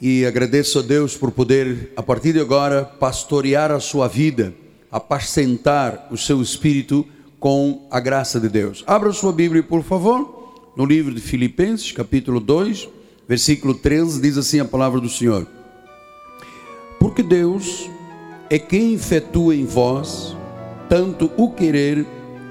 e agradeço a Deus por poder, a partir de agora, pastorear a sua vida, apacentar o seu espírito com a graça de Deus. Abra sua Bíblia, por favor, no livro de Filipenses, capítulo 2, versículo 13, diz assim a palavra do Senhor: Porque Deus é quem efetua em vós tanto o querer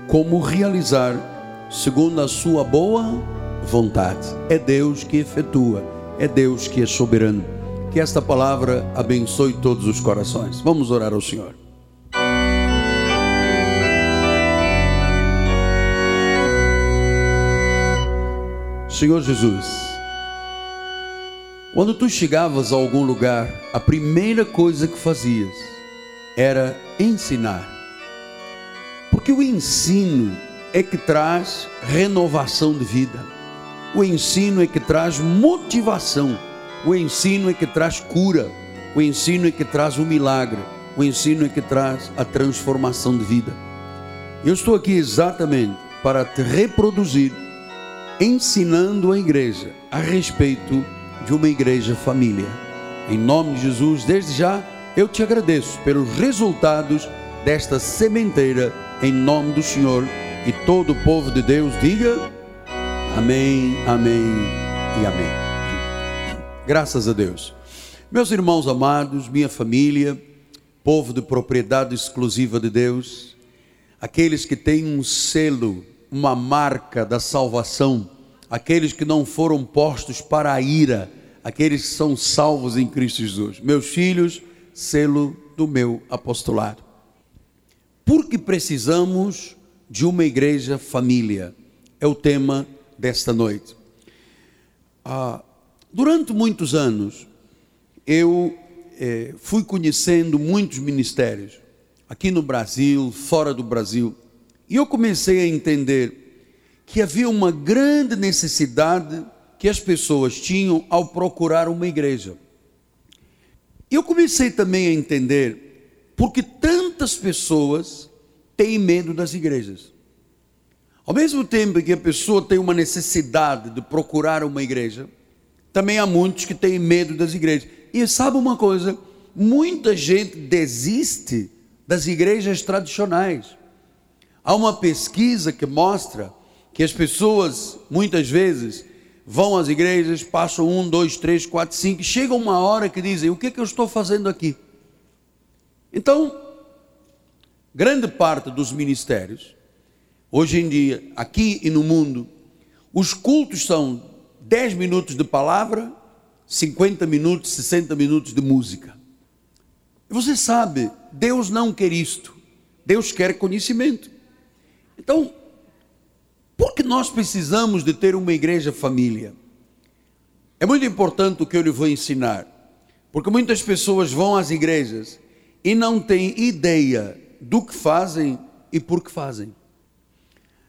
como o realizar, segundo a sua boa vontade. É Deus que efetua, é Deus que é soberano. Que esta palavra abençoe todos os corações. Vamos orar ao Senhor. Senhor Jesus, quando tu chegavas a algum lugar, a primeira coisa que fazias era ensinar. Porque o ensino é que traz renovação de vida. O ensino é que traz motivação. O ensino é que traz cura. O ensino é que traz o milagre. O ensino é que traz a transformação de vida. Eu estou aqui exatamente para te reproduzir ensinando a igreja a respeito de uma igreja família. Em nome de Jesus, desde já eu te agradeço pelos resultados desta sementeira, em nome do Senhor. E todo o povo de Deus diga amém, amém e amém. Graças a Deus. Meus irmãos amados, minha família, povo de propriedade exclusiva de Deus, aqueles que têm um selo uma marca da salvação, aqueles que não foram postos para a ira, aqueles que são salvos em Cristo Jesus. Meus filhos, selo do meu apostolado. Porque precisamos de uma igreja família, é o tema desta noite. Ah, durante muitos anos, eu eh, fui conhecendo muitos ministérios, aqui no Brasil, fora do Brasil. E eu comecei a entender que havia uma grande necessidade que as pessoas tinham ao procurar uma igreja. Eu comecei também a entender porque tantas pessoas têm medo das igrejas. Ao mesmo tempo que a pessoa tem uma necessidade de procurar uma igreja, também há muitos que têm medo das igrejas. E sabe uma coisa? Muita gente desiste das igrejas tradicionais. Há uma pesquisa que mostra que as pessoas, muitas vezes, vão às igrejas, passam um, dois, três, quatro, cinco, chega uma hora que dizem: O que, é que eu estou fazendo aqui? Então, grande parte dos ministérios, hoje em dia, aqui e no mundo, os cultos são 10 minutos de palavra, 50 minutos, 60 minutos de música. E você sabe, Deus não quer isto. Deus quer conhecimento. Então, por que nós precisamos de ter uma igreja família? É muito importante o que eu lhe vou ensinar, porque muitas pessoas vão às igrejas e não têm ideia do que fazem e por que fazem.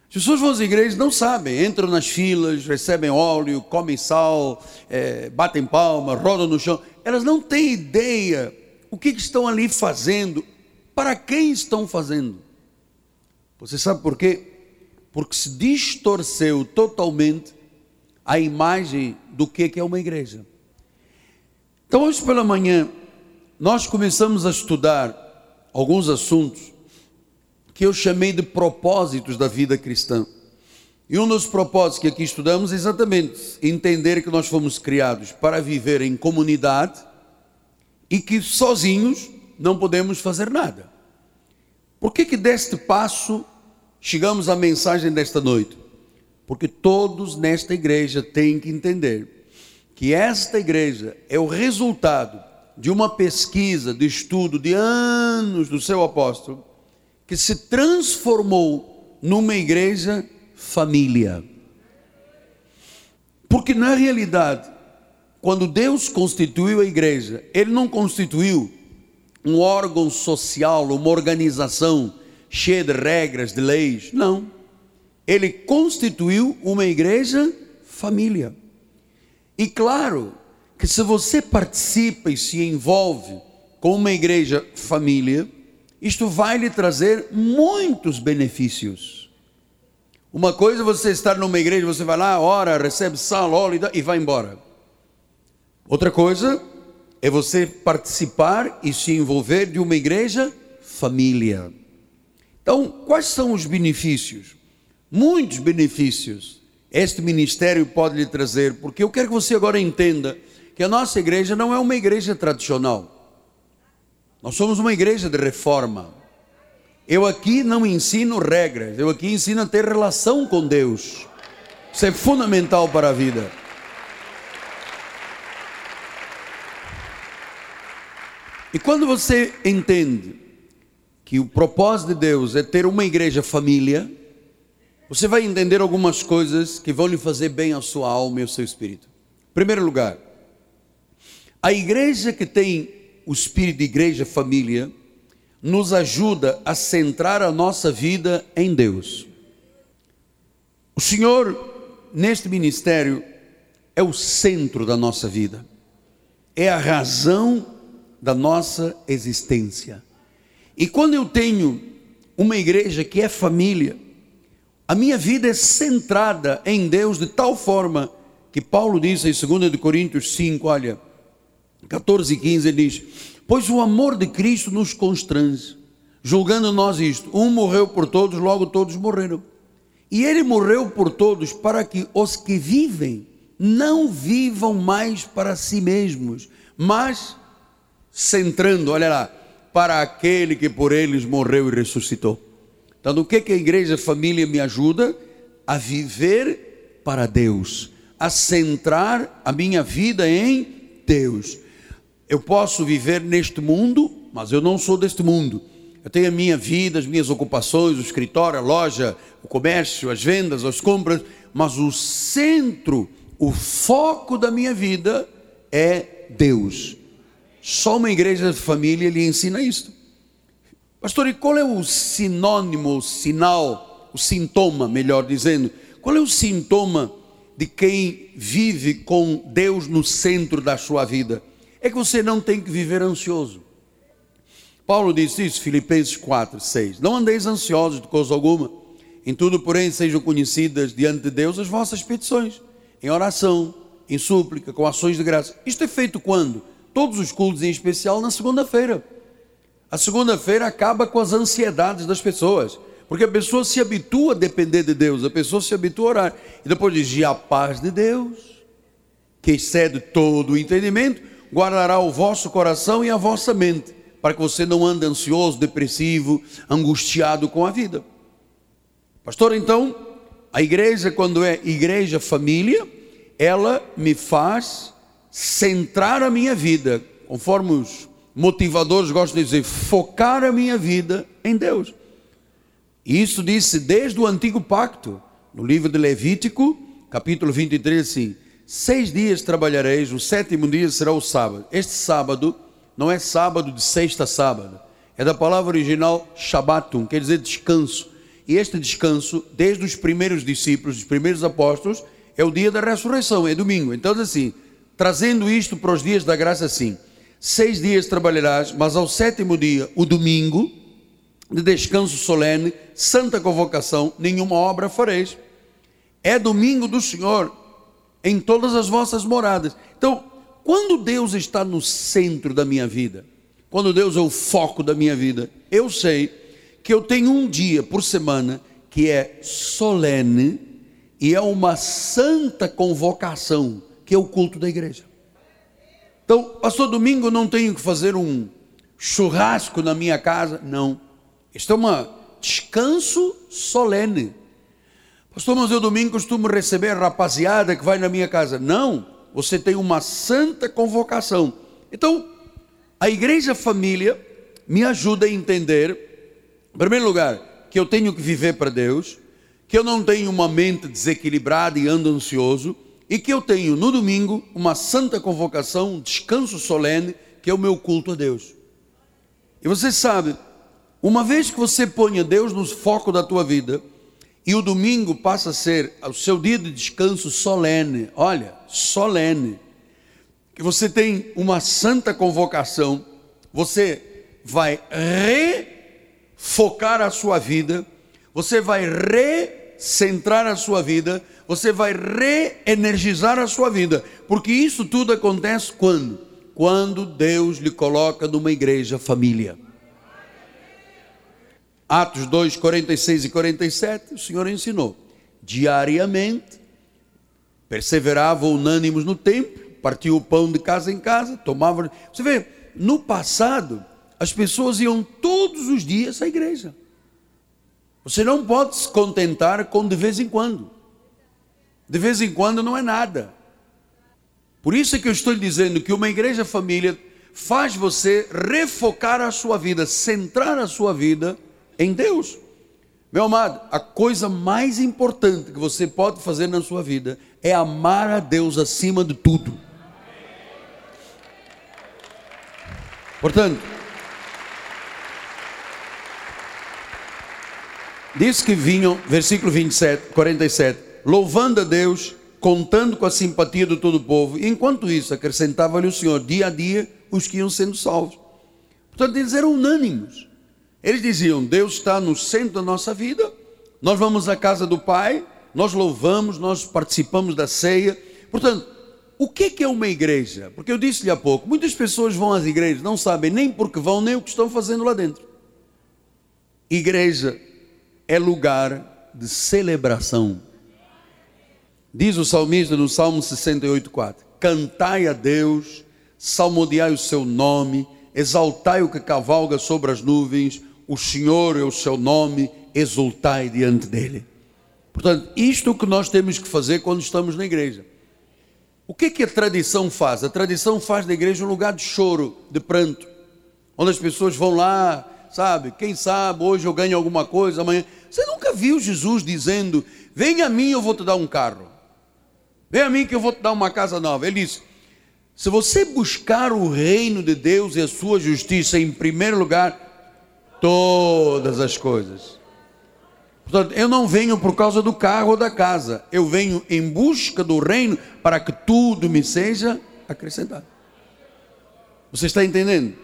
As pessoas vão às igrejas não sabem, entram nas filas, recebem óleo, comem sal, é, batem palma, rodam no chão. Elas não têm ideia o que estão ali fazendo, para quem estão fazendo. Você sabe por quê? Porque se distorceu totalmente a imagem do que é uma igreja. Então, hoje pela manhã, nós começamos a estudar alguns assuntos que eu chamei de propósitos da vida cristã. E um dos propósitos que aqui estudamos é exatamente entender que nós fomos criados para viver em comunidade e que sozinhos não podemos fazer nada. Por que, que deste passo chegamos à mensagem desta noite? Porque todos nesta igreja têm que entender que esta igreja é o resultado de uma pesquisa, de estudo de anos do seu apóstolo, que se transformou numa igreja família. Porque na realidade, quando Deus constituiu a igreja, Ele não constituiu um órgão social, uma organização cheia de regras, de leis. Não. Ele constituiu uma igreja família. E claro que se você participa e se envolve com uma igreja família, isto vai lhe trazer muitos benefícios. Uma coisa é você estar numa igreja, você vai lá, ora, recebe sal, óleo e vai embora. Outra coisa é você participar e se envolver de uma igreja família. Então, quais são os benefícios? Muitos benefícios este ministério pode lhe trazer, porque eu quero que você agora entenda que a nossa igreja não é uma igreja tradicional. Nós somos uma igreja de reforma. Eu aqui não ensino regras, eu aqui ensino a ter relação com Deus. Isso é fundamental para a vida. E quando você entende que o propósito de Deus é ter uma igreja família, você vai entender algumas coisas que vão lhe fazer bem à sua alma e ao seu espírito. Em primeiro lugar, a igreja que tem o espírito de igreja família nos ajuda a centrar a nossa vida em Deus. O Senhor, neste ministério, é o centro da nossa vida, é a razão da nossa existência. E quando eu tenho uma igreja que é família, a minha vida é centrada em Deus de tal forma que Paulo diz em 2 Coríntios 5, olha, 14 e 15, ele diz: Pois o amor de Cristo nos constrange, julgando nós isto: um morreu por todos, logo todos morreram. E ele morreu por todos para que os que vivem não vivam mais para si mesmos, mas centrando, olha lá, para aquele que por eles morreu e ressuscitou. Então, no que, que a igreja família me ajuda? A viver para Deus, a centrar a minha vida em Deus. Eu posso viver neste mundo, mas eu não sou deste mundo. Eu tenho a minha vida, as minhas ocupações, o escritório, a loja, o comércio, as vendas, as compras, mas o centro, o foco da minha vida é Deus. Só uma igreja de família lhe ensina isto. Pastor, e qual é o sinônimo, o sinal, o sintoma, melhor dizendo? Qual é o sintoma de quem vive com Deus no centro da sua vida? É que você não tem que viver ansioso. Paulo diz isso, Filipenses 4, 6. Não andeis ansiosos de coisa alguma. Em tudo, porém, sejam conhecidas diante de Deus as vossas petições, em oração, em súplica, com ações de graça. Isto é feito quando? todos os cultos, em especial na segunda-feira. A segunda-feira acaba com as ansiedades das pessoas, porque a pessoa se habitua a depender de Deus, a pessoa se habitua a orar. E depois diz: e a paz de Deus, que excede todo o entendimento, guardará o vosso coração e a vossa mente, para que você não ande ansioso, depressivo, angustiado com a vida. Pastor, então, a igreja, quando é igreja família, ela me faz centrar a minha vida, conforme os motivadores gostam de dizer, focar a minha vida em Deus. E isso disse desde o antigo pacto, no livro de Levítico, capítulo 23, assim: Seis dias trabalhareis, o sétimo dia será o sábado. Este sábado não é sábado de sexta a sábado, é da palavra original Shabbatum, quer dizer descanso. E este descanso, desde os primeiros discípulos, os primeiros apóstolos, é o dia da ressurreição, é domingo. Então, assim, trazendo isto para os dias da graça assim: seis dias trabalharás, mas ao sétimo dia, o domingo, de descanso solene, santa convocação, nenhuma obra fareis. É domingo do Senhor em todas as vossas moradas. Então, quando Deus está no centro da minha vida, quando Deus é o foco da minha vida, eu sei que eu tenho um dia por semana que é solene e é uma santa convocação que é o culto da igreja. Então, pastor, domingo não tenho que fazer um churrasco na minha casa. Não. Isto é um descanso solene. Pastor, mas eu domingo costumo receber a rapaziada que vai na minha casa. Não. Você tem uma santa convocação. Então, a igreja família me ajuda a entender, em primeiro lugar, que eu tenho que viver para Deus, que eu não tenho uma mente desequilibrada e ando ansioso, e que eu tenho no domingo uma santa convocação, um descanso solene, que é o meu culto a Deus. E você sabe, uma vez que você põe a Deus no foco da tua vida, e o domingo passa a ser o seu dia de descanso solene, olha, solene, que você tem uma santa convocação, você vai refocar a sua vida, você vai recentrar a sua vida, você vai reenergizar a sua vida, Porque isso tudo acontece quando? Quando Deus lhe coloca numa igreja família. Atos 2, 46 e 47, o Senhor ensinou. Diariamente, perseveravam unânimes no templo, partiam o pão de casa em casa, tomavam. Você vê, no passado, as pessoas iam todos os dias à igreja. Você não pode se contentar com de vez em quando. De vez em quando não é nada. Por isso é que eu estou dizendo que uma igreja família faz você refocar a sua vida, centrar a sua vida em Deus. Meu amado, a coisa mais importante que você pode fazer na sua vida é amar a Deus acima de tudo. Portanto, diz que vinham, versículo 27, 47, louvando a Deus, contando com a simpatia de todo o povo, enquanto isso acrescentava-lhe o Senhor, dia a dia, os que iam sendo salvos. Portanto, eles eram unânimes. Eles diziam: Deus está no centro da nossa vida, nós vamos à casa do Pai, nós louvamos, nós participamos da ceia. Portanto, o que é uma igreja? Porque eu disse-lhe há pouco: muitas pessoas vão às igrejas, não sabem nem porque vão, nem o que estão fazendo lá dentro. Igreja é lugar de celebração. Diz o salmista no Salmo 68,4: Cantai a Deus, salmodiai o seu nome, exaltai o que cavalga sobre as nuvens, o Senhor é o seu nome, exultai diante dele. Portanto, isto que nós temos que fazer quando estamos na igreja. O que, é que a tradição faz? A tradição faz da igreja um lugar de choro, de pranto, onde as pessoas vão lá, sabe? Quem sabe hoje eu ganho alguma coisa, amanhã. Você nunca viu Jesus dizendo: Vem a mim, eu vou te dar um carro. Vem a mim que eu vou te dar uma casa nova. Ele disse: Se você buscar o reino de Deus e a sua justiça em primeiro lugar, todas as coisas. Portanto, eu não venho por causa do carro ou da casa, eu venho em busca do reino para que tudo me seja acrescentado. Você está entendendo?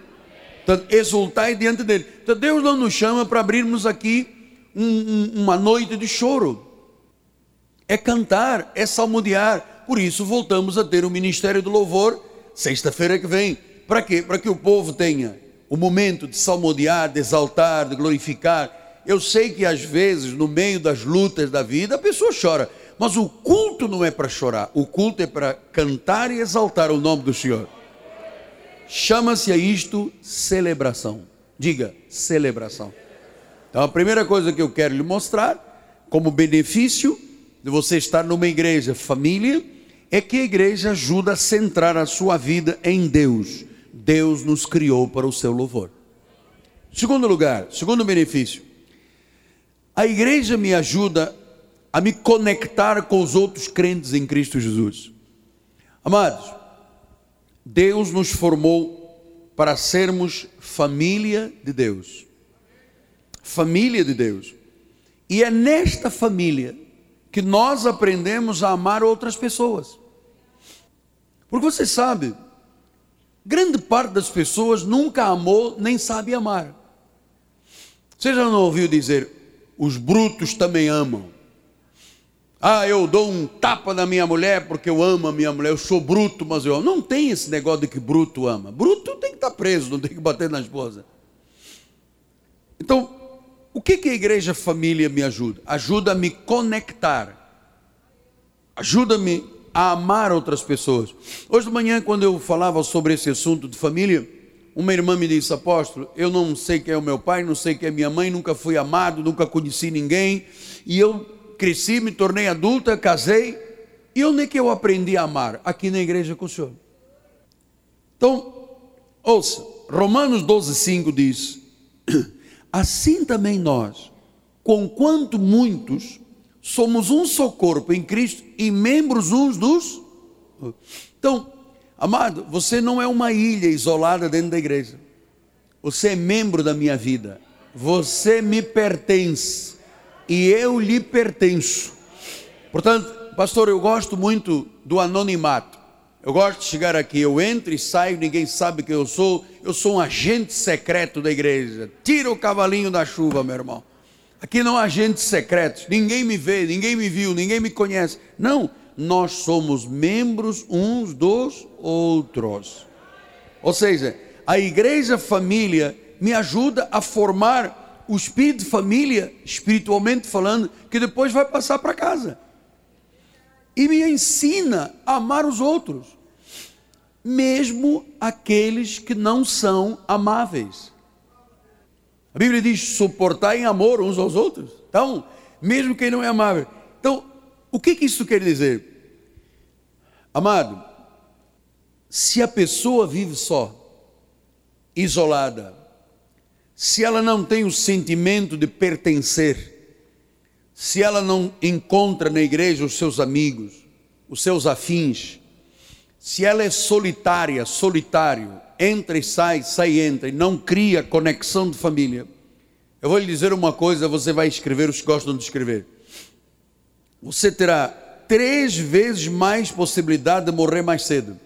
Portanto, exultai diante dele. Então, Deus não nos chama para abrirmos aqui um, um, uma noite de choro. É cantar, é salmodiar. Por isso, voltamos a ter o ministério do louvor sexta-feira que vem. Para quê? Para que o povo tenha o momento de salmodiar, de exaltar, de glorificar. Eu sei que às vezes, no meio das lutas da vida, a pessoa chora, mas o culto não é para chorar, o culto é para cantar e exaltar o nome do Senhor. Chama-se a isto celebração. Diga, celebração. Então, a primeira coisa que eu quero lhe mostrar, como benefício de você estar numa igreja família, é que a igreja ajuda a centrar a sua vida em Deus Deus nos criou para o seu louvor. Segundo lugar, segundo benefício, a igreja me ajuda a me conectar com os outros crentes em Cristo Jesus. Amados, Deus nos formou para sermos família de Deus. Família de Deus. E é nesta família que nós aprendemos a amar outras pessoas. Porque você sabe, Grande parte das pessoas nunca amou nem sabe amar. Você já não ouviu dizer, os brutos também amam? Ah, eu dou um tapa na minha mulher porque eu amo a minha mulher, eu sou bruto, mas eu amo. Não tem esse negócio de que bruto ama. Bruto tem que estar preso, não tem que bater na esposa. Então, o que, que a igreja família me ajuda? Ajuda a me conectar. Ajuda-me a amar outras pessoas. Hoje de manhã, quando eu falava sobre esse assunto de família, uma irmã me disse, apóstolo, eu não sei quem é o meu pai, não sei quem é minha mãe, nunca fui amado, nunca conheci ninguém, e eu cresci, me tornei adulta, casei, e onde é que eu aprendi a amar? Aqui na igreja com o Senhor. Então, ouça, Romanos 12, 5 diz, assim também nós, com quanto muitos somos um só corpo em Cristo e membros uns dos. Então, amado, você não é uma ilha isolada dentro da igreja. Você é membro da minha vida. Você me pertence e eu lhe pertenço. Portanto, pastor, eu gosto muito do anonimato. Eu gosto de chegar aqui, eu entro e saio, ninguém sabe quem eu sou. Eu sou um agente secreto da igreja. Tira o cavalinho da chuva, meu irmão. Aqui não há agentes secretos, ninguém me vê, ninguém me viu, ninguém me conhece. Não, nós somos membros uns dos outros. Ou seja, a igreja família me ajuda a formar o espírito de família, espiritualmente falando, que depois vai passar para casa. E me ensina a amar os outros, mesmo aqueles que não são amáveis. A Bíblia diz: suportar em amor uns aos outros. Então, mesmo quem não é amável. Então, o que, que isso quer dizer? Amado, se a pessoa vive só, isolada, se ela não tem o sentimento de pertencer, se ela não encontra na igreja os seus amigos, os seus afins, se ela é solitária, solitário, entra e sai, sai e entra, e não cria conexão de família, eu vou lhe dizer uma coisa, você vai escrever os que gostam de escrever. Você terá três vezes mais possibilidade de morrer mais cedo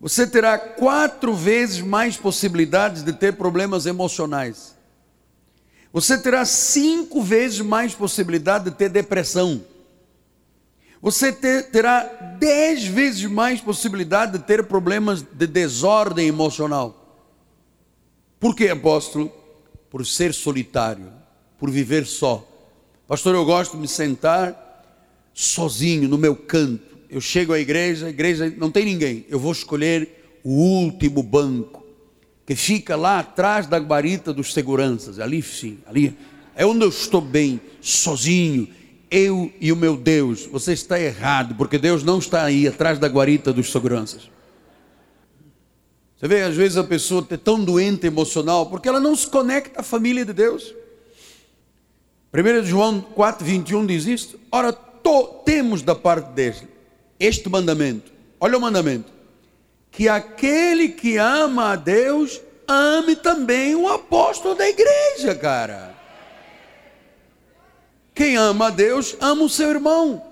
você terá quatro vezes mais possibilidades de ter problemas emocionais. Você terá cinco vezes mais possibilidade de ter depressão. Você ter, terá dez vezes mais possibilidade de ter problemas de desordem emocional. Por que, apóstolo? Por ser solitário, por viver só. Pastor, eu gosto de me sentar sozinho no meu canto eu chego à igreja, a igreja não tem ninguém, eu vou escolher o último banco, que fica lá atrás da guarita dos seguranças, ali sim, ali é onde eu estou bem, sozinho, eu e o meu Deus. Você está errado, porque Deus não está aí atrás da guarita dos seguranças. Você vê, às vezes a pessoa é tão doente emocional porque ela não se conecta à família de Deus. 1 João 4, 21 diz isto. Ora, to, temos da parte dele este mandamento. Olha o mandamento: que aquele que ama a Deus ame também o apóstolo da igreja, cara. Quem ama a Deus ama o seu irmão.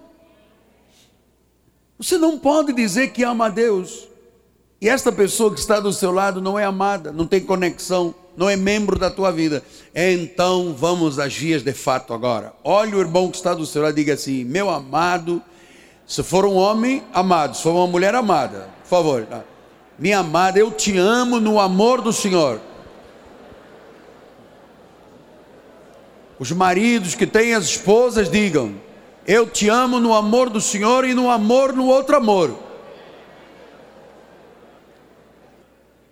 Você não pode dizer que ama a Deus e esta pessoa que está do seu lado não é amada, não tem conexão, não é membro da tua vida. Então vamos vias de fato agora. Olha o irmão que está do seu lado e diga assim: meu amado se for um homem amado, se for uma mulher amada, por favor. Minha amada, eu te amo no amor do Senhor. Os maridos que têm as esposas digam: Eu te amo no amor do Senhor e no amor no outro amor.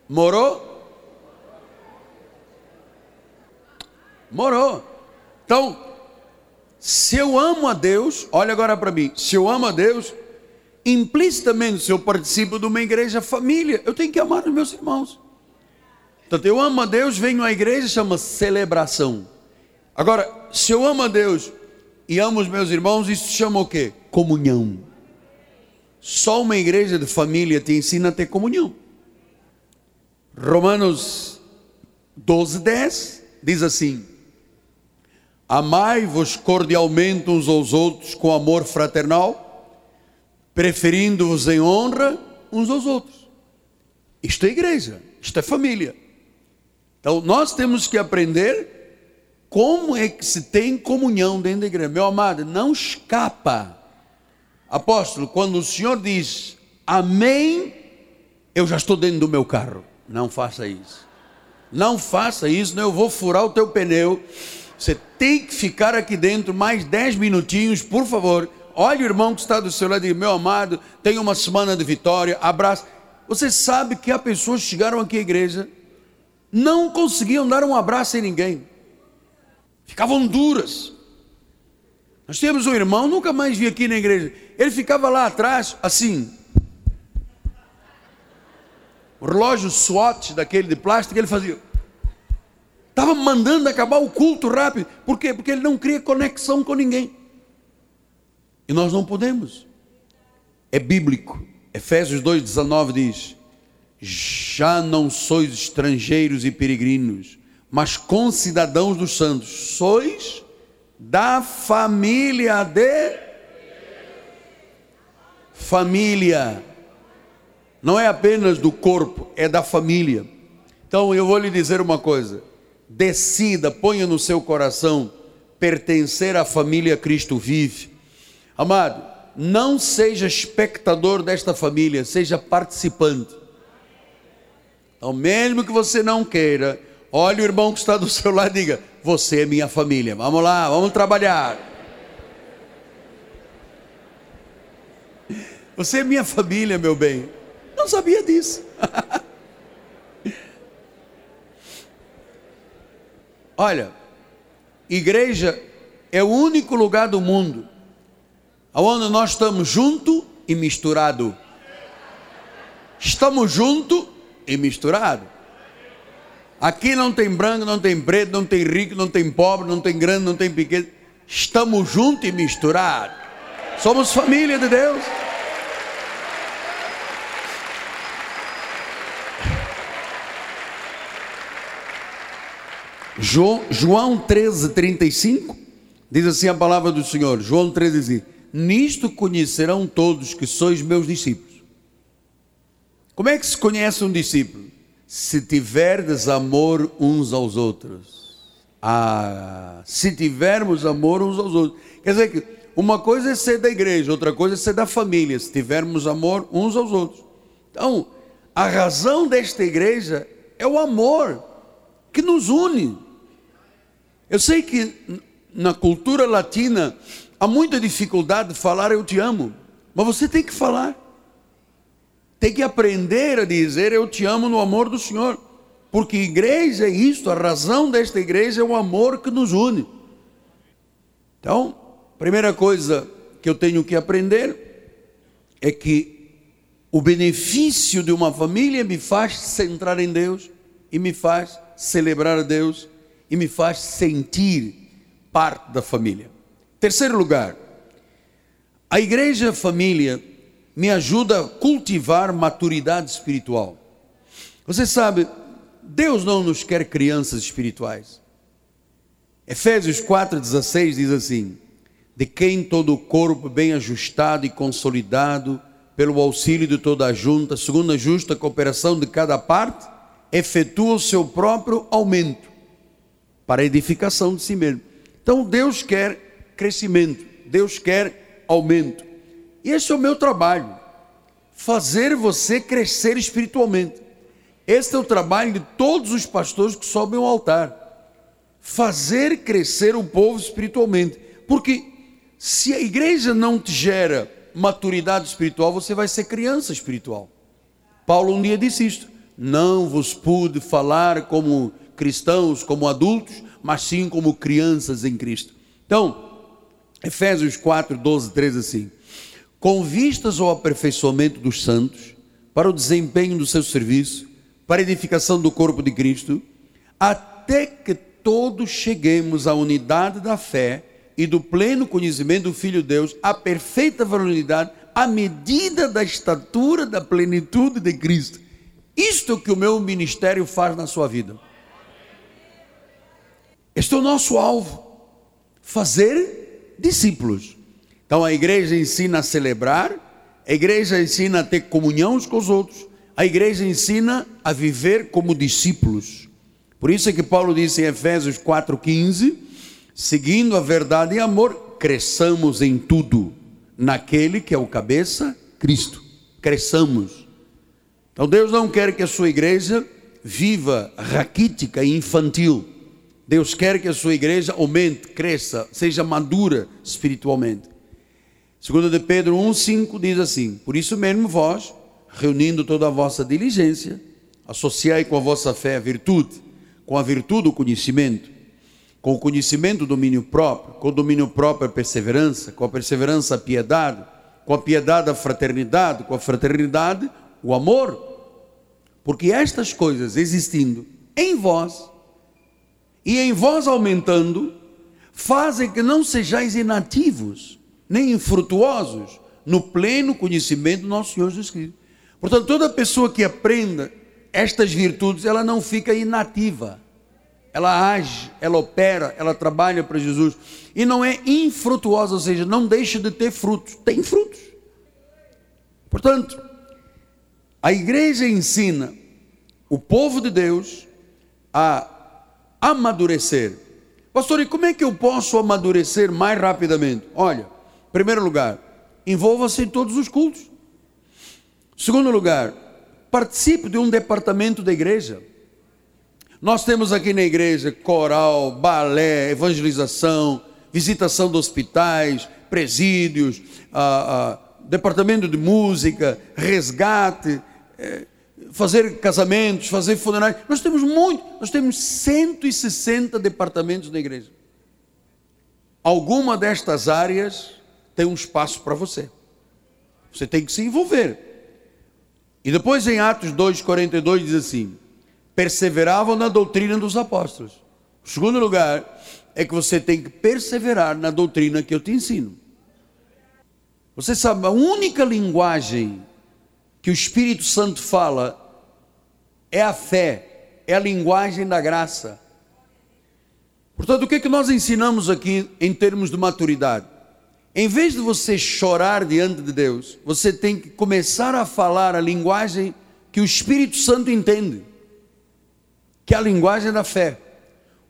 Morou? Morou. Então, se eu amo a Deus, olha agora para mim, se eu amo a Deus, implicitamente, se eu participo de uma igreja família, eu tenho que amar os meus irmãos. Portanto, eu amo a Deus, venho à igreja, chama celebração. Agora, se eu amo a Deus e amo os meus irmãos, isso chama o quê? Comunhão. Só uma igreja de família te ensina a ter comunhão. Romanos 12, 10 diz assim: Amai-vos cordialmente uns aos outros com amor fraternal, preferindo-vos em honra uns aos outros. Isto é igreja, isto é família. Então nós temos que aprender como é que se tem comunhão dentro da igreja. Meu amado, não escapa. Apóstolo, quando o Senhor diz amém, eu já estou dentro do meu carro. Não faça isso. Não faça isso, não eu vou furar o teu pneu você tem que ficar aqui dentro mais 10 minutinhos, por favor. Olha o irmão que está do seu lado e diz, meu amado, tenha uma semana de vitória, abraço. Você sabe que há pessoas que chegaram aqui à igreja, não conseguiam dar um abraço em ninguém. Ficavam duras. Nós temos um irmão, nunca mais vi aqui na igreja. Ele ficava lá atrás, assim. O relógio SWAT daquele de plástico, ele fazia. Estava mandando acabar o culto rápido. Por quê? Porque ele não cria conexão com ninguém. E nós não podemos. É bíblico. Efésios 2,19 diz: Já não sois estrangeiros e peregrinos, mas concidadãos dos santos. Sois da família de. Família. Não é apenas do corpo, é da família. Então eu vou lhe dizer uma coisa decida, ponha no seu coração pertencer à família Cristo vive. Amado, não seja espectador desta família, seja participante. Então, mesmo que você não queira, olhe o irmão que está do seu lado e diga: Você é minha família, vamos lá, vamos trabalhar. Você é minha família, meu bem. Não sabia disso. Olha, igreja é o único lugar do mundo onde nós estamos junto e misturado. Estamos junto e misturado. Aqui não tem branco, não tem preto, não tem rico, não tem pobre, não tem grande, não tem pequeno. Estamos juntos e misturados. Somos família de Deus. João, João 13, 35, diz assim a palavra do Senhor. João 13 diz assim, Nisto conhecerão todos que sois meus discípulos. Como é que se conhece um discípulo? Se tiverdes amor uns aos outros. Ah, se tivermos amor uns aos outros. Quer dizer que uma coisa é ser da igreja, outra coisa é ser da família, se tivermos amor uns aos outros. Então, a razão desta igreja é o amor que nos une. Eu sei que na cultura latina há muita dificuldade de falar eu te amo, mas você tem que falar. Tem que aprender a dizer eu te amo no amor do Senhor. Porque igreja é isto, a razão desta igreja é o amor que nos une. Então, primeira coisa que eu tenho que aprender é que o benefício de uma família me faz centrar em Deus e me faz celebrar a Deus e me faz sentir parte da família. Terceiro lugar, a igreja família me ajuda a cultivar maturidade espiritual. Você sabe, Deus não nos quer crianças espirituais. Efésios 4,16 diz assim: De quem todo o corpo bem ajustado e consolidado, pelo auxílio de toda a junta, segundo a justa cooperação de cada parte, efetua o seu próprio aumento para a edificação de si mesmo. Então Deus quer crescimento, Deus quer aumento. E esse é o meu trabalho, fazer você crescer espiritualmente. Este é o trabalho de todos os pastores que sobem ao altar. Fazer crescer o povo espiritualmente. Porque se a igreja não te gera maturidade espiritual, você vai ser criança espiritual. Paulo um dia disse isto: Não vos pude falar como cristãos, como adultos, mas sim como crianças em Cristo. Então, Efésios 4, 12, 13 assim. Com vistas ao aperfeiçoamento dos santos, para o desempenho do seu serviço, para a edificação do corpo de Cristo, até que todos cheguemos à unidade da fé e do pleno conhecimento do Filho de Deus, à perfeita varonilidade, à medida da estatura da plenitude de Cristo. Isto é que o meu ministério faz na sua vida. Este é o nosso alvo: fazer discípulos. Então a igreja ensina a celebrar, a igreja ensina a ter comunhão com os outros, a igreja ensina a viver como discípulos. Por isso é que Paulo disse em Efésios 4,15: seguindo a verdade e amor, cresçamos em tudo, naquele que é o cabeça, Cristo. Cresçamos. Então Deus não quer que a sua igreja viva raquítica e infantil. Deus quer que a sua igreja aumente, cresça, seja madura espiritualmente. Segundo de Pedro 1:5 diz assim: Por isso mesmo vós, reunindo toda a vossa diligência, associai com a vossa fé a virtude, com a virtude o conhecimento, com o conhecimento o domínio próprio, com o domínio próprio a perseverança, com a perseverança a piedade, com a piedade a fraternidade, com a fraternidade o amor. Porque estas coisas existindo em vós, e em vós aumentando, fazem que não sejais inativos, nem infrutuosos no pleno conhecimento do nosso Senhor Jesus Cristo. Portanto, toda pessoa que aprenda estas virtudes, ela não fica inativa. Ela age, ela opera, ela trabalha para Jesus. E não é infrutuosa, ou seja, não deixa de ter frutos. Tem frutos. Portanto, a igreja ensina o povo de Deus a amadurecer. Pastor, e como é que eu posso amadurecer mais rapidamente? Olha, em primeiro lugar, envolva-se em todos os cultos. Segundo lugar, participe de um departamento da igreja. Nós temos aqui na igreja coral, balé, evangelização, visitação de hospitais, presídios, ah, ah, departamento de música, resgate, eh, fazer casamentos, fazer funerais. Nós temos muito, nós temos 160 departamentos na igreja. Alguma destas áreas tem um espaço para você. Você tem que se envolver. E depois em Atos 2:42 diz assim: perseveravam na doutrina dos apóstolos. O segundo lugar é que você tem que perseverar na doutrina que eu te ensino. Você sabe, a única linguagem que o Espírito Santo fala é a fé, é a linguagem da graça. Portanto, o que é que nós ensinamos aqui em termos de maturidade? Em vez de você chorar diante de Deus, você tem que começar a falar a linguagem que o Espírito Santo entende, que é a linguagem da fé.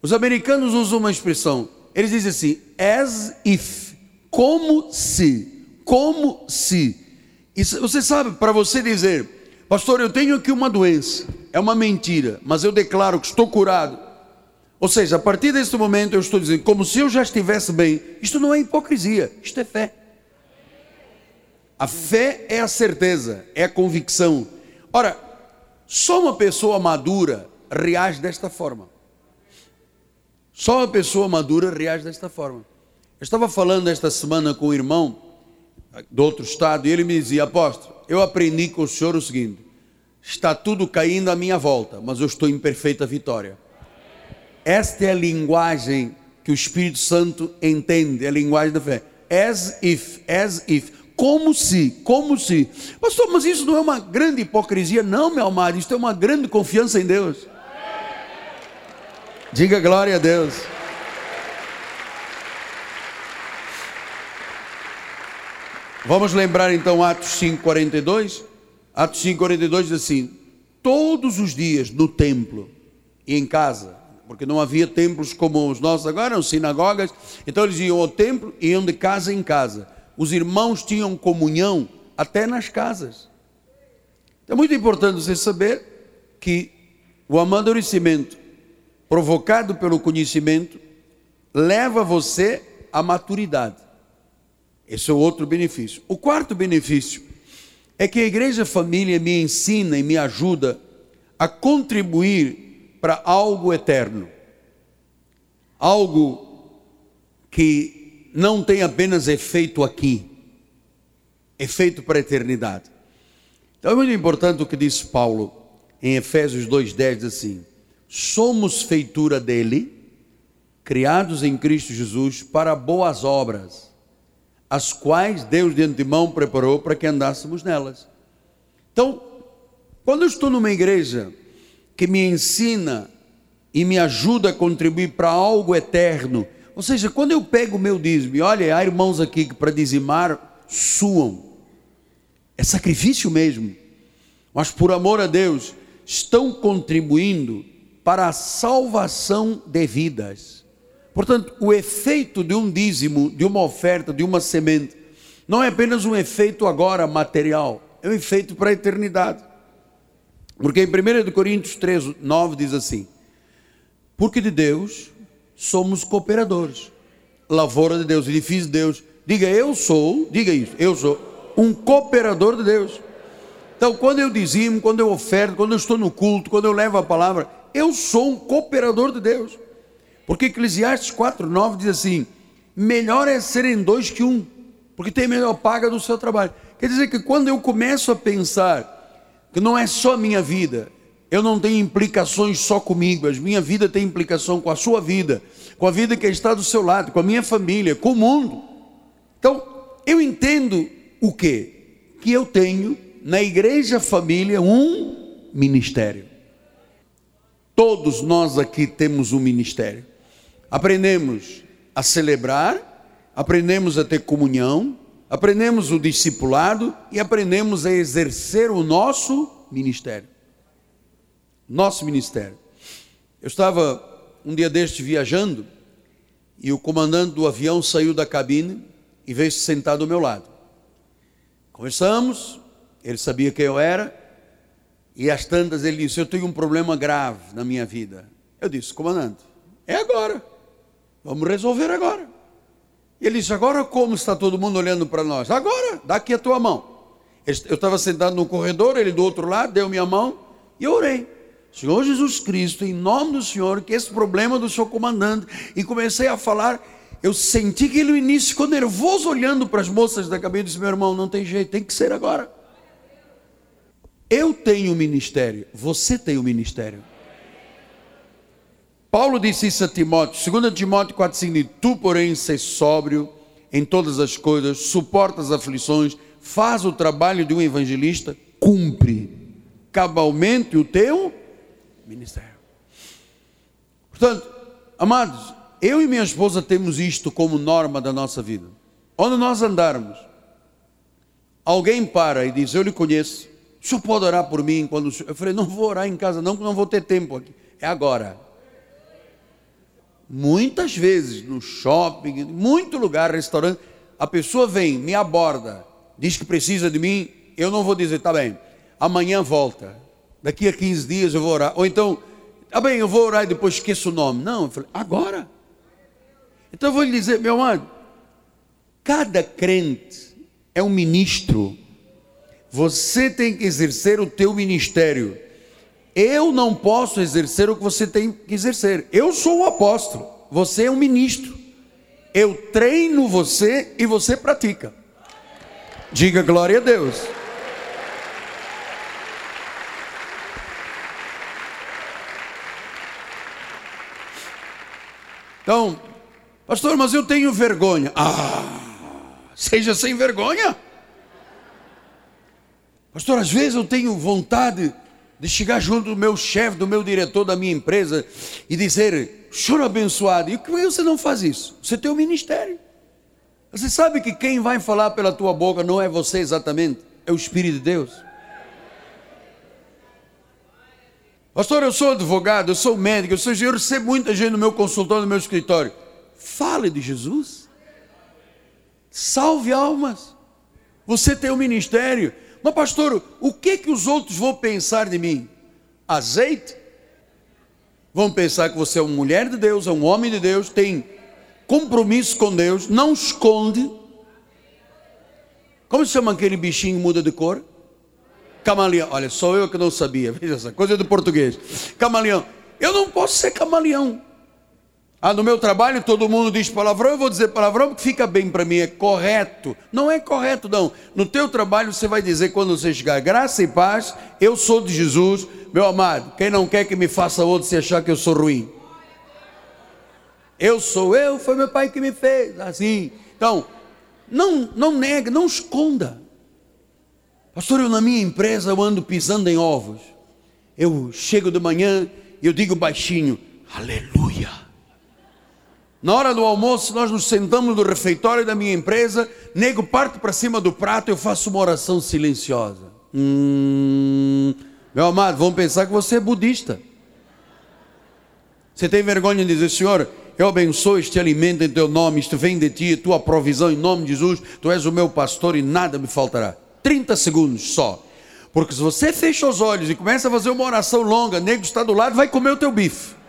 Os americanos usam uma expressão, eles dizem assim, as if, como se, como se. Isso, você sabe, para você dizer, pastor, eu tenho aqui uma doença, é uma mentira, mas eu declaro que estou curado. Ou seja, a partir desse momento eu estou dizendo, como se eu já estivesse bem. Isto não é hipocrisia, isto é fé. A fé é a certeza, é a convicção. Ora, só uma pessoa madura reage desta forma. Só uma pessoa madura reage desta forma. Eu estava falando esta semana com um irmão do outro estado e ele me dizia: Apóstolo, eu aprendi com o senhor o seguinte: está tudo caindo à minha volta, mas eu estou em perfeita vitória. Esta é a linguagem que o Espírito Santo entende, é a linguagem da fé. As if, as if. Como se, como se. Pastor, mas isso não é uma grande hipocrisia? Não, meu amado, isso é uma grande confiança em Deus. Diga glória a Deus. Vamos lembrar então Atos 5:42. Atos 5:42 diz assim: Todos os dias no templo e em casa, porque não havia templos como os nossos agora, eram sinagogas. Então eles iam ao templo e iam de casa em casa. Os irmãos tinham comunhão até nas casas. Então é muito importante você saber que o amadurecimento provocado pelo conhecimento, leva você à maturidade. Esse é o outro benefício. O quarto benefício é que a igreja família me ensina e me ajuda a contribuir para algo eterno. Algo que não tem apenas efeito aqui, efeito para a eternidade. Então é muito importante o que diz Paulo em Efésios 2,10 diz assim: somos feitura dele, criados em Cristo Jesus para boas obras, as quais Deus de antemão preparou para que andássemos nelas. Então, quando eu estou numa igreja que me ensina e me ajuda a contribuir para algo eterno, ou seja, quando eu pego o meu dízimo, e olha, há irmãos aqui que para dizimar suam, é sacrifício mesmo, mas por amor a Deus, estão contribuindo para a salvação de vidas. Portanto, o efeito de um dízimo, de uma oferta, de uma semente, não é apenas um efeito agora material, é um efeito para a eternidade. Porque em 1 Coríntios 3, 9 diz assim: Porque de Deus somos cooperadores, lavoura de Deus, edifício de Deus. Diga, eu sou, diga isso, eu sou um cooperador de Deus. Então, quando eu dizimo, quando eu oferto, quando eu estou no culto, quando eu levo a palavra, eu sou um cooperador de Deus. Porque Eclesiastes 4,9 diz assim: melhor é serem dois que um, porque tem melhor paga do seu trabalho. Quer dizer que quando eu começo a pensar que não é só minha vida, eu não tenho implicações só comigo, a minha vida tem implicação com a sua vida, com a vida que está do seu lado, com a minha família, com o mundo. Então, eu entendo o que? Que eu tenho na igreja família um ministério. Todos nós aqui temos um ministério. Aprendemos a celebrar, aprendemos a ter comunhão, aprendemos o discipulado e aprendemos a exercer o nosso ministério. Nosso ministério. Eu estava um dia deste viajando e o comandante do avião saiu da cabine e veio se sentar do meu lado. Conversamos, ele sabia quem eu era, e às tantas ele disse: Eu tenho um problema grave na minha vida. Eu disse: Comandante, é agora, vamos resolver agora. Ele disse: Agora como está todo mundo olhando para nós? Agora, dá aqui a tua mão. Eu estava sentado no corredor, ele do outro lado, deu minha mão e eu orei. Senhor Jesus Cristo, em nome do Senhor, que esse problema do seu comandante, e comecei a falar, eu senti que ele no início ficou nervoso olhando para as moças da cabeça e disse: Meu irmão, não tem jeito, tem que ser agora. Eu tenho ministério, você tem o ministério. Paulo disse isso a Timóteo, 2 Timóteo 4,5: Tu, porém, sei sóbrio em todas as coisas, suporta as aflições, faz o trabalho de um evangelista, cumpre cabalmente o teu ministério. Portanto, amados, eu e minha esposa temos isto como norma da nossa vida. Onde nós andarmos, alguém para e diz: Eu lhe conheço, o senhor pode orar por mim? Quando. Eu falei: Não vou orar em casa, não, porque não vou ter tempo aqui. É agora. Muitas vezes no shopping, em muito lugar, restaurante, a pessoa vem, me aborda, diz que precisa de mim, eu não vou dizer, tá bem, amanhã volta, daqui a 15 dias eu vou orar. Ou então, tá bem, eu vou orar e depois esqueço o nome. Não, eu falei, agora. Então eu vou lhe dizer, meu amado, cada crente é um ministro. Você tem que exercer o teu ministério. Eu não posso exercer o que você tem que exercer. Eu sou o apóstolo, você é um ministro. Eu treino você e você pratica. Diga glória a Deus. Então, Pastor, mas eu tenho vergonha. Ah, seja sem vergonha. Pastor, às vezes eu tenho vontade de chegar junto do meu chefe, do meu diretor da minha empresa e dizer: Senhor abençoado, e por que você não faz isso? Você tem um ministério. Você sabe que quem vai falar pela tua boca não é você exatamente, é o Espírito de Deus. Pastor, eu sou advogado, eu sou médico, eu, sou, eu recebo muita gente no meu consultório, no meu escritório. Fale de Jesus. Salve almas. Você tem um ministério. Mas, pastor, o que que os outros vão pensar de mim? Azeite? Vão pensar que você é uma mulher de Deus, é um homem de Deus, tem compromisso com Deus, não esconde. Como se chama aquele bichinho que muda de cor? Camaleão. Olha, sou eu que não sabia. Veja essa coisa do português. Camaleão. Eu não posso ser camaleão. Ah, no meu trabalho todo mundo diz palavrão, eu vou dizer palavrão porque fica bem para mim, é correto. Não é correto, não. No teu trabalho você vai dizer quando você chegar, graça e paz, eu sou de Jesus, meu amado. Quem não quer que me faça outro se achar que eu sou ruim? Eu sou eu, foi meu pai que me fez, assim. Então, não, não nega, não esconda. Pastor, eu na minha empresa eu ando pisando em ovos. Eu chego de manhã e eu digo baixinho, aleluia. Na hora do almoço, nós nos sentamos no refeitório da minha empresa, nego parte para cima do prato, eu faço uma oração silenciosa. Hum, meu amado, vão pensar que você é budista. Você tem vergonha de dizer, Senhor, eu abençoo este alimento em teu nome, isto vem de ti, tua provisão em nome de Jesus, tu és o meu pastor e nada me faltará. 30 segundos só. Porque se você fecha os olhos e começa a fazer uma oração longa, nego está do lado, vai comer o teu bife.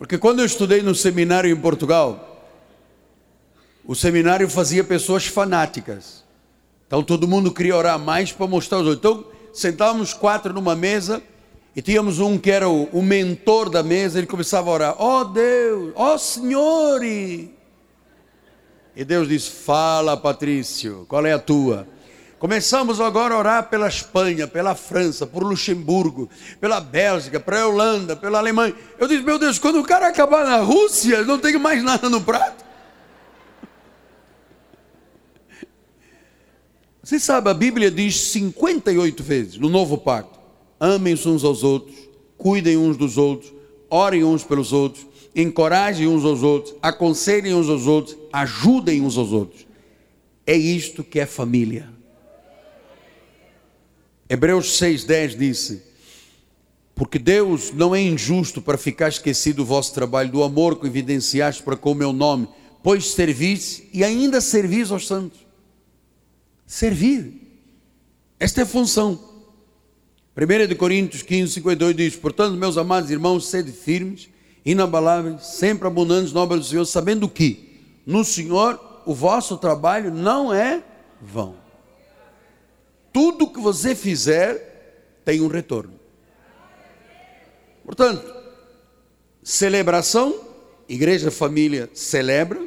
Porque quando eu estudei no seminário em Portugal, o seminário fazia pessoas fanáticas. Então todo mundo queria orar mais para mostrar os outros. Então sentávamos quatro numa mesa e tínhamos um que era o, o mentor da mesa, ele começava a orar: Ó oh Deus, ó oh Senhor! E Deus disse: Fala, Patrício, qual é a tua? Começamos agora a orar pela Espanha, pela França, por Luxemburgo, pela Bélgica, pela Holanda, pela Alemanha. Eu disse, meu Deus, quando o cara acabar na Rússia, não tem mais nada no prato. Você sabe, a Bíblia diz 58 vezes no Novo Pacto: amem uns aos outros, cuidem uns dos outros, orem uns pelos outros, encorajem uns aos outros, aconselhem uns aos outros, ajudem uns aos outros. É isto que é família. Hebreus 6,10 disse: Porque Deus não é injusto para ficar esquecido o vosso trabalho, do amor que evidenciaste para com o meu nome, pois servis e ainda servis aos santos. Servir. Esta é a função. 1 Coríntios 15, 52 diz: Portanto, meus amados irmãos, sede firmes, inabaláveis, sempre abundantes na obra do Senhor, sabendo que no Senhor o vosso trabalho não é vão. Tudo que você fizer tem um retorno. Portanto, celebração, igreja, família celebra,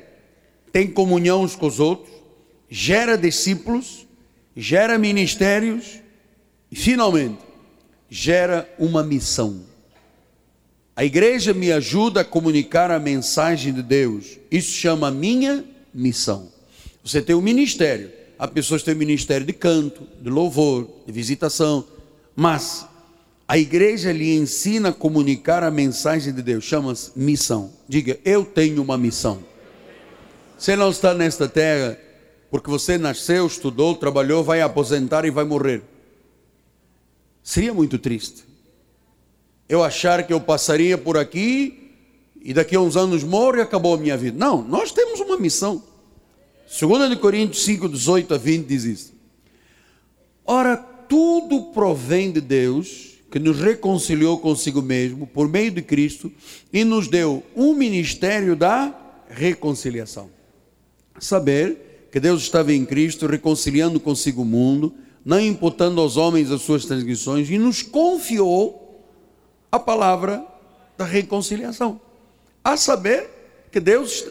tem comunhão uns com os outros, gera discípulos, gera ministérios e, finalmente, gera uma missão. A igreja me ajuda a comunicar a mensagem de Deus. Isso chama minha missão. Você tem um ministério. Há pessoas que têm ministério de canto, de louvor, de visitação. Mas a igreja lhe ensina a comunicar a mensagem de Deus. Chama-se missão. Diga, eu tenho uma missão. Você não está nesta terra porque você nasceu, estudou, trabalhou, vai aposentar e vai morrer. Seria muito triste. Eu achar que eu passaria por aqui e daqui a uns anos morro e acabou a minha vida. Não, nós temos uma missão. 2 Coríntios 5, 18 a 20 diz isso. Ora, tudo provém de Deus, que nos reconciliou consigo mesmo, por meio de Cristo, e nos deu um ministério da reconciliação. Saber que Deus estava em Cristo, reconciliando consigo o mundo, não imputando aos homens as suas transgressões, e nos confiou a palavra da reconciliação a saber que Deus,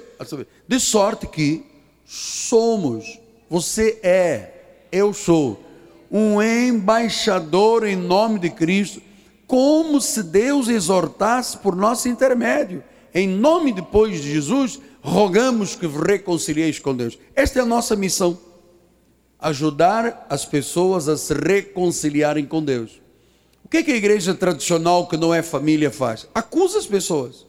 de sorte que somos, você é, eu sou, um embaixador em nome de Cristo, como se Deus exortasse por nosso intermédio. Em nome depois de Jesus, rogamos que reconcilieis com Deus. Esta é a nossa missão. Ajudar as pessoas a se reconciliarem com Deus. O que, é que a igreja tradicional, que não é família, faz? Acusa as pessoas.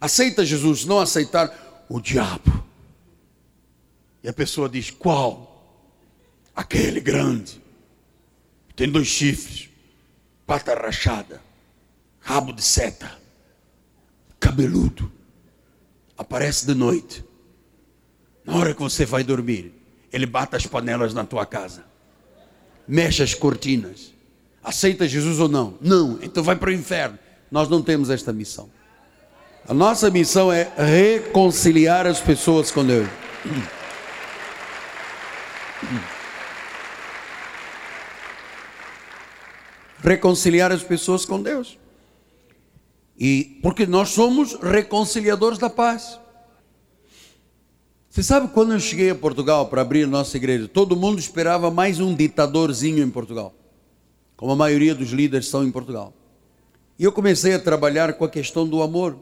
Aceita Jesus, não aceitar o diabo. E a pessoa diz: qual? Aquele grande. Tem dois chifres, pata rachada, rabo de seta, cabeludo. Aparece de noite. Na hora que você vai dormir, ele bate as panelas na tua casa, mexe as cortinas. Aceita Jesus ou não? Não, então vai para o inferno. Nós não temos esta missão. A nossa missão é reconciliar as pessoas com Deus. Reconciliar as pessoas com Deus. E porque nós somos reconciliadores da paz. Você sabe quando eu cheguei a Portugal para abrir nossa igreja, todo mundo esperava mais um ditadorzinho em Portugal. Como a maioria dos líderes são em Portugal. E eu comecei a trabalhar com a questão do amor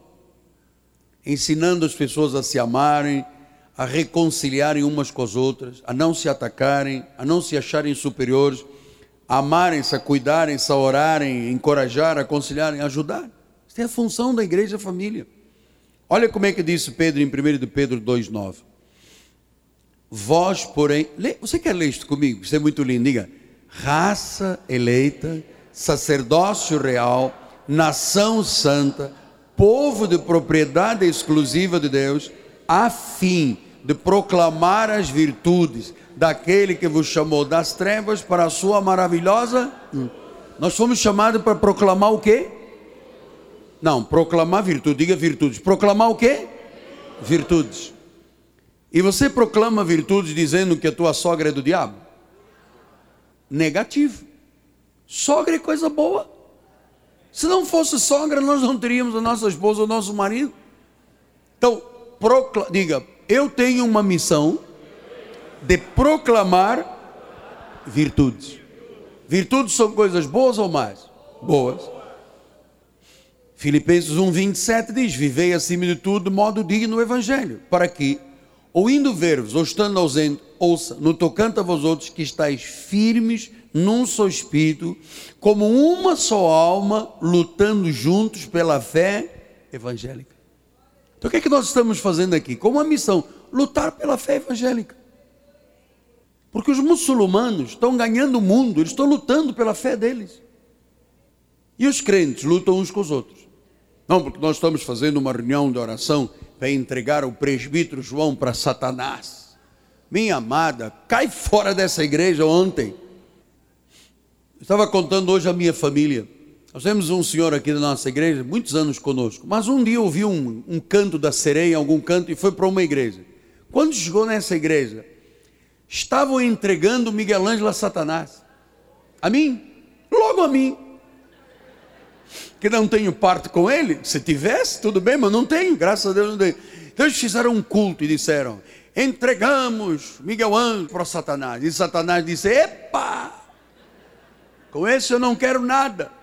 ensinando as pessoas a se amarem, a reconciliarem umas com as outras, a não se atacarem, a não se acharem superiores, a amarem-se, a cuidarem-se, a orarem, encorajar, a aconselharem, a ajudar. Esta é a função da igreja família. Olha como é que disse Pedro em 1 de Pedro 2,9. Vós, porém, você quer ler isto comigo? Isso é muito lindo. Diga: raça eleita, sacerdócio real, nação santa, povo de propriedade exclusiva de Deus, a fim de proclamar as virtudes daquele que vos chamou das trevas para a sua maravilhosa. Nós fomos chamados para proclamar o quê? Não, proclamar virtude, diga virtudes. Proclamar o quê? Virtudes. E você proclama virtudes dizendo que a tua sogra é do diabo? Negativo. Sogra é coisa boa. Se não fosse sogra, nós não teríamos a nossa esposa, o nosso marido. Então, procla diga, eu tenho uma missão de proclamar virtudes. Virtudes são coisas boas ou mais? Boas. Filipenses 1, 27 diz: Vivei acima de tudo de modo digno do Evangelho, para que, ou indo ver-vos, ou estando ausente, ouça, no tocante a vós outros, que estáis firmes num só espírito, como uma só alma, lutando juntos pela fé evangélica. Então o que é que nós estamos fazendo aqui? Como uma missão, lutar pela fé evangélica. Porque os muçulmanos estão ganhando o mundo, eles estão lutando pela fé deles. E os crentes lutam uns com os outros. Não, porque nós estamos fazendo uma reunião de oração para entregar o presbítero João para Satanás. Minha amada, cai fora dessa igreja ontem. Eu estava contando hoje a minha família. Nós temos um senhor aqui da nossa igreja, muitos anos conosco, mas um dia ouviu um, um canto da sereia algum canto e foi para uma igreja. Quando chegou nessa igreja, estavam entregando Miguel Ângelo a Satanás. A mim, logo a mim. Que não tenho parte com ele. Se tivesse, tudo bem, mas não tenho, graças a Deus não tenho. Então eles fizeram um culto e disseram: entregamos Miguel Ângelo para Satanás. E Satanás disse: Epa! Com esse eu não quero nada.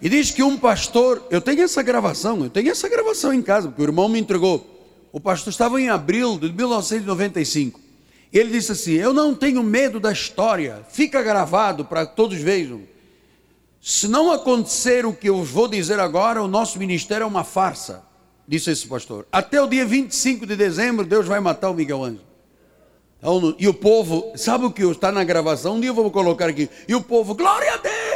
E diz que um pastor, eu tenho essa gravação, eu tenho essa gravação em casa, porque o irmão me entregou. O pastor estava em abril de 1995. Ele disse assim: Eu não tenho medo da história, fica gravado para todos vejam. Se não acontecer o que eu vou dizer agora, o nosso ministério é uma farsa, disse esse pastor. Até o dia 25 de dezembro, Deus vai matar o Miguel Ângelo. Então, e o povo, sabe o que está na gravação? Um dia eu vou colocar aqui. E o povo, glória a Deus!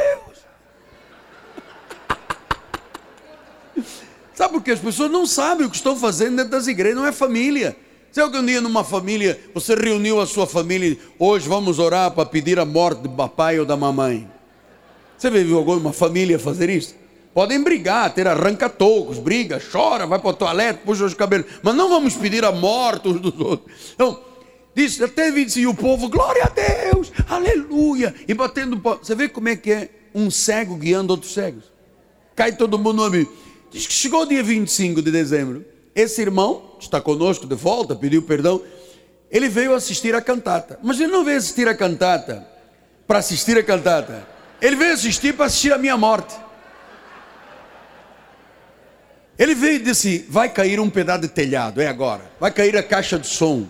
Sabe por quê? As pessoas não sabem o que estão fazendo dentro das igrejas, não é família. Se algum dia numa família, você reuniu a sua família hoje vamos orar para pedir a morte do papai ou da mamãe. Você viu alguma família fazer isso? Podem brigar, ter arranca-tocos, briga, chora, vai para o toalete, puxa os cabelos, mas não vamos pedir a morte uns dos outros. Então, disse, até disse, e o povo, glória a Deus, aleluia, e batendo, você vê como é que é um cego guiando outros cegos. Cai todo mundo no amigo. Diz que chegou dia 25 de dezembro. Esse irmão está conosco de volta, pediu perdão. Ele veio assistir a cantata. Mas ele não veio assistir a cantata para assistir a cantata. Ele veio assistir para assistir a minha morte. Ele veio e disse: Vai cair um pedaço de telhado, é agora. Vai cair a caixa de som.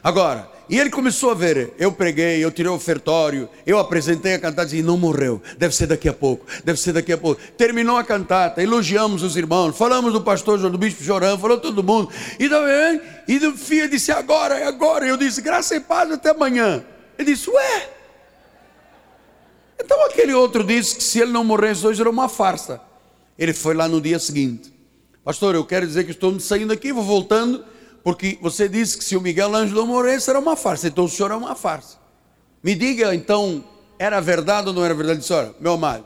Agora, e ele começou a ver, eu preguei, eu tirei o ofertório, eu apresentei a cantata e não morreu. Deve ser daqui a pouco, deve ser daqui a pouco. Terminou a cantata, elogiamos os irmãos, falamos do pastor, do bispo chorando, falou todo mundo. E, e o filho disse, agora, é agora. Eu disse, graça e paz até amanhã. Ele disse, ué. Então aquele outro disse que se ele não morresse hoje era uma farsa. Ele foi lá no dia seguinte. Pastor, eu quero dizer que estou saindo aqui, vou voltando porque você disse que se o Miguel Ângelo morresse era uma farsa, então o senhor é uma farsa. Me diga então, era verdade ou não era verdade? Disse, olha, meu amado,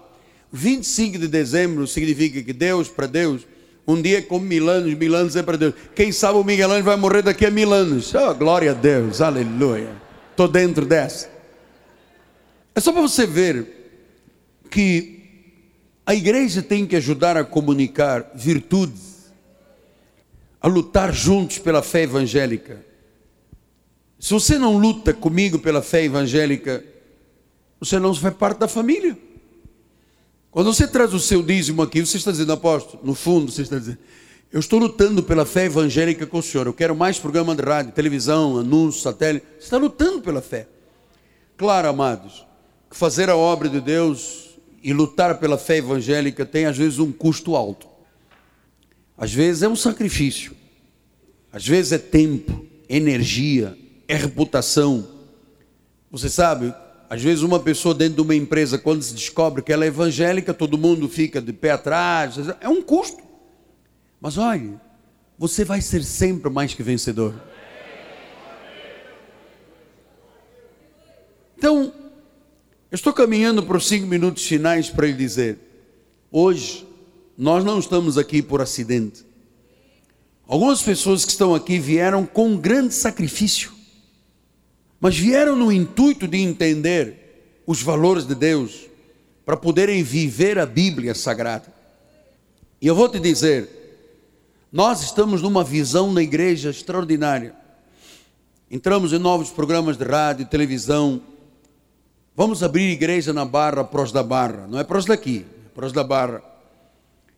25 de dezembro significa que Deus, para Deus, um dia como mil anos, mil anos é para Deus. Quem sabe o Miguel Ângelo vai morrer daqui a mil anos. Oh, glória a Deus, aleluia. Estou dentro dessa. É só para você ver que a igreja tem que ajudar a comunicar virtudes a lutar juntos pela fé evangélica. Se você não luta comigo pela fé evangélica, você não faz parte da família. Quando você traz o seu dízimo aqui, você está dizendo, apóstolo, no fundo, você está dizendo, eu estou lutando pela fé evangélica com o senhor, eu quero mais programa de rádio, televisão, anúncio, satélite. Você está lutando pela fé. Claro, amados, que fazer a obra de Deus e lutar pela fé evangélica tem às vezes um custo alto. Às vezes é um sacrifício, às vezes é tempo, energia, é reputação. Você sabe, às vezes uma pessoa dentro de uma empresa, quando se descobre que ela é evangélica, todo mundo fica de pé atrás, é um custo. Mas olhe, você vai ser sempre mais que vencedor. Então, eu estou caminhando para os cinco minutos finais para lhe dizer: hoje nós não estamos aqui por acidente. Algumas pessoas que estão aqui vieram com um grande sacrifício, mas vieram no intuito de entender os valores de Deus, para poderem viver a Bíblia Sagrada. E eu vou te dizer, nós estamos numa visão na igreja extraordinária. Entramos em novos programas de rádio, televisão. Vamos abrir igreja na Barra, pros da Barra. Não é pros daqui, é da Barra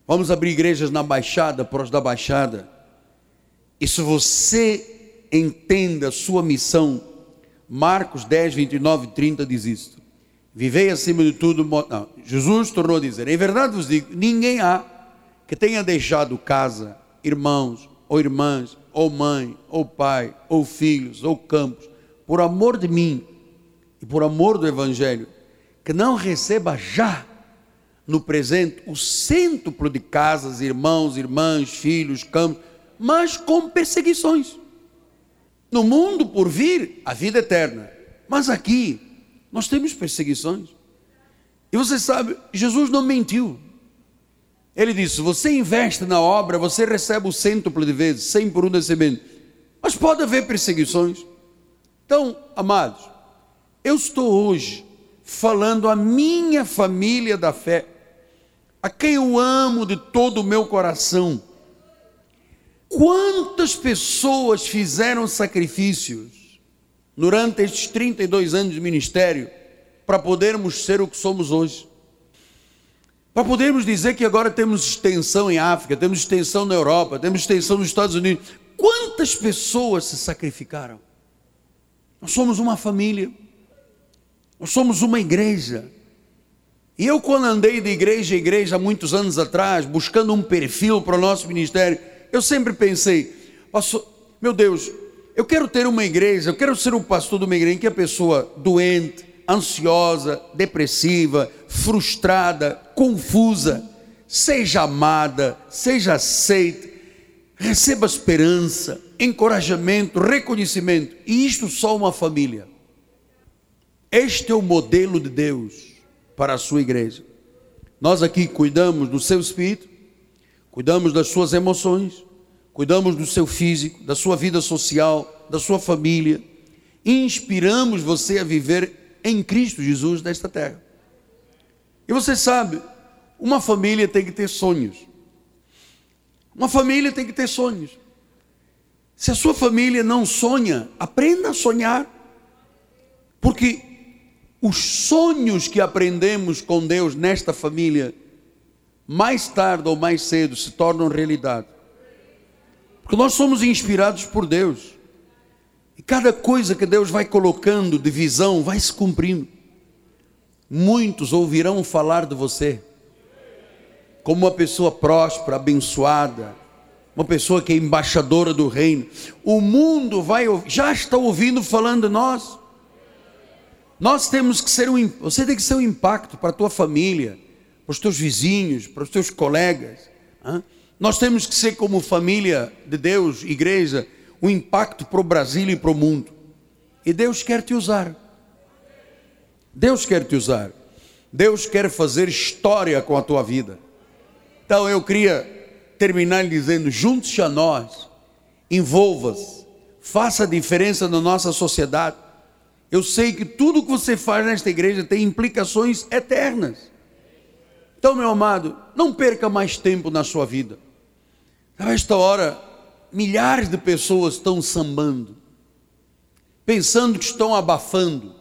Vamos abrir igrejas na Baixada, pros da Baixada. E se você entenda a sua missão, Marcos 10, 29 e 30 diz isto. Vivei acima de tudo. Não, Jesus tornou a dizer: Em verdade vos digo, ninguém há que tenha deixado casa, irmãos, ou irmãs, ou mãe, ou pai, ou filhos, ou campos, por amor de mim e por amor do Evangelho, que não receba já no presente o cêntuplo de casas, irmãos, irmãs, filhos, campos, mas com perseguições. No mundo por vir, a vida eterna. Mas aqui, nós temos perseguições. E você sabe, Jesus não mentiu. Ele disse: você investe na obra, você recebe o cêntuplo de vezes, sem por um descimento. Mas pode haver perseguições. Então, amados, eu estou hoje falando à minha família da fé, a quem eu amo de todo o meu coração. Quantas pessoas fizeram sacrifícios durante estes 32 anos de ministério para podermos ser o que somos hoje? Para podermos dizer que agora temos extensão em África, temos extensão na Europa, temos extensão nos Estados Unidos. Quantas pessoas se sacrificaram? Nós somos uma família, nós somos uma igreja. E eu, quando andei de igreja em igreja há muitos anos atrás, buscando um perfil para o nosso ministério, eu sempre pensei, meu Deus, eu quero ter uma igreja, eu quero ser um pastor de uma igreja em que a pessoa doente, ansiosa, depressiva, frustrada, confusa, seja amada, seja aceita, receba esperança, encorajamento, reconhecimento, e isto só uma família. Este é o modelo de Deus para a sua igreja. Nós aqui cuidamos do seu espírito, cuidamos das suas emoções, cuidamos do seu físico, da sua vida social, da sua família, inspiramos você a viver em Cristo Jesus nesta terra. E você sabe, uma família tem que ter sonhos. Uma família tem que ter sonhos. Se a sua família não sonha, aprenda a sonhar. Porque os sonhos que aprendemos com Deus nesta família, mais tarde ou mais cedo, se tornam realidade. Porque nós somos inspirados por Deus. E cada coisa que Deus vai colocando de visão vai se cumprindo. Muitos ouvirão falar de você como uma pessoa próspera, abençoada, uma pessoa que é embaixadora do reino. O mundo vai já está ouvindo falando de nós. Nós temos que ser um, você tem que ser um impacto para a tua família, para os teus vizinhos, para os teus colegas. Nós temos que ser como família de Deus, igreja, um impacto para o Brasil e para o mundo. E Deus quer te usar. Deus quer te usar. Deus quer fazer história com a tua vida. Então eu queria terminar dizendo: junte-se a nós, envolva-se, faça a diferença na nossa sociedade. Eu sei que tudo que você faz nesta igreja tem implicações eternas. Então, meu amado, não perca mais tempo na sua vida. A esta hora, milhares de pessoas estão sambando, pensando que estão abafando.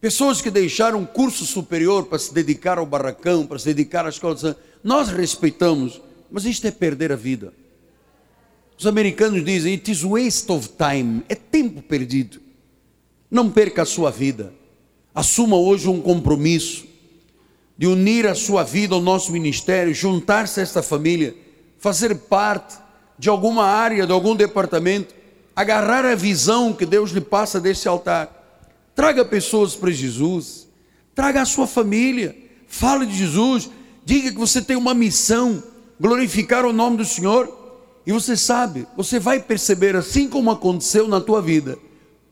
Pessoas que deixaram um curso superior para se dedicar ao barracão, para se dedicar à escola Nós respeitamos, mas isto é perder a vida. Os americanos dizem, it is waste of time, é tempo perdido. Não perca a sua vida. Assuma hoje um compromisso de unir a sua vida ao nosso ministério, juntar-se a esta família, fazer parte de alguma área, de algum departamento, agarrar a visão que Deus lhe passa desse altar. Traga pessoas para Jesus, traga a sua família, fale de Jesus, diga que você tem uma missão, glorificar o nome do Senhor. E você sabe, você vai perceber, assim como aconteceu na tua vida,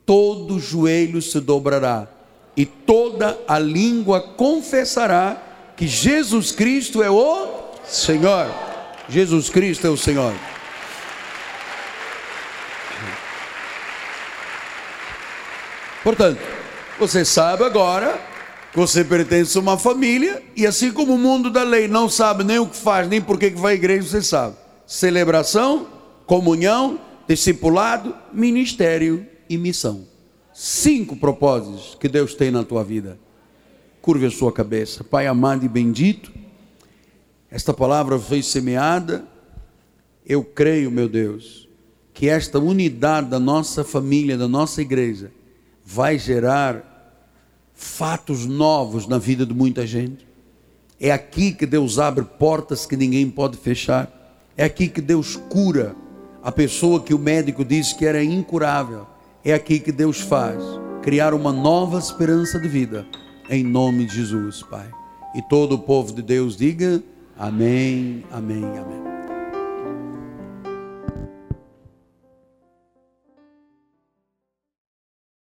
todo joelho se dobrará e toda a língua confessará que Jesus Cristo é o Senhor. Jesus Cristo é o Senhor. Portanto, você sabe agora que você pertence a uma família, e assim como o mundo da lei não sabe nem o que faz, nem por que vai à igreja, você sabe. Celebração, comunhão, discipulado, ministério e missão. Cinco propósitos que Deus tem na tua vida. Curve a sua cabeça. Pai amado e bendito, esta palavra foi semeada. Eu creio, meu Deus, que esta unidade da nossa família, da nossa igreja, vai gerar fatos novos na vida de muita gente. É aqui que Deus abre portas que ninguém pode fechar. É aqui que Deus cura a pessoa que o médico disse que era incurável. É aqui que Deus faz criar uma nova esperança de vida. Em nome de Jesus, Pai. E todo o povo de Deus diga: Amém, Amém, Amém.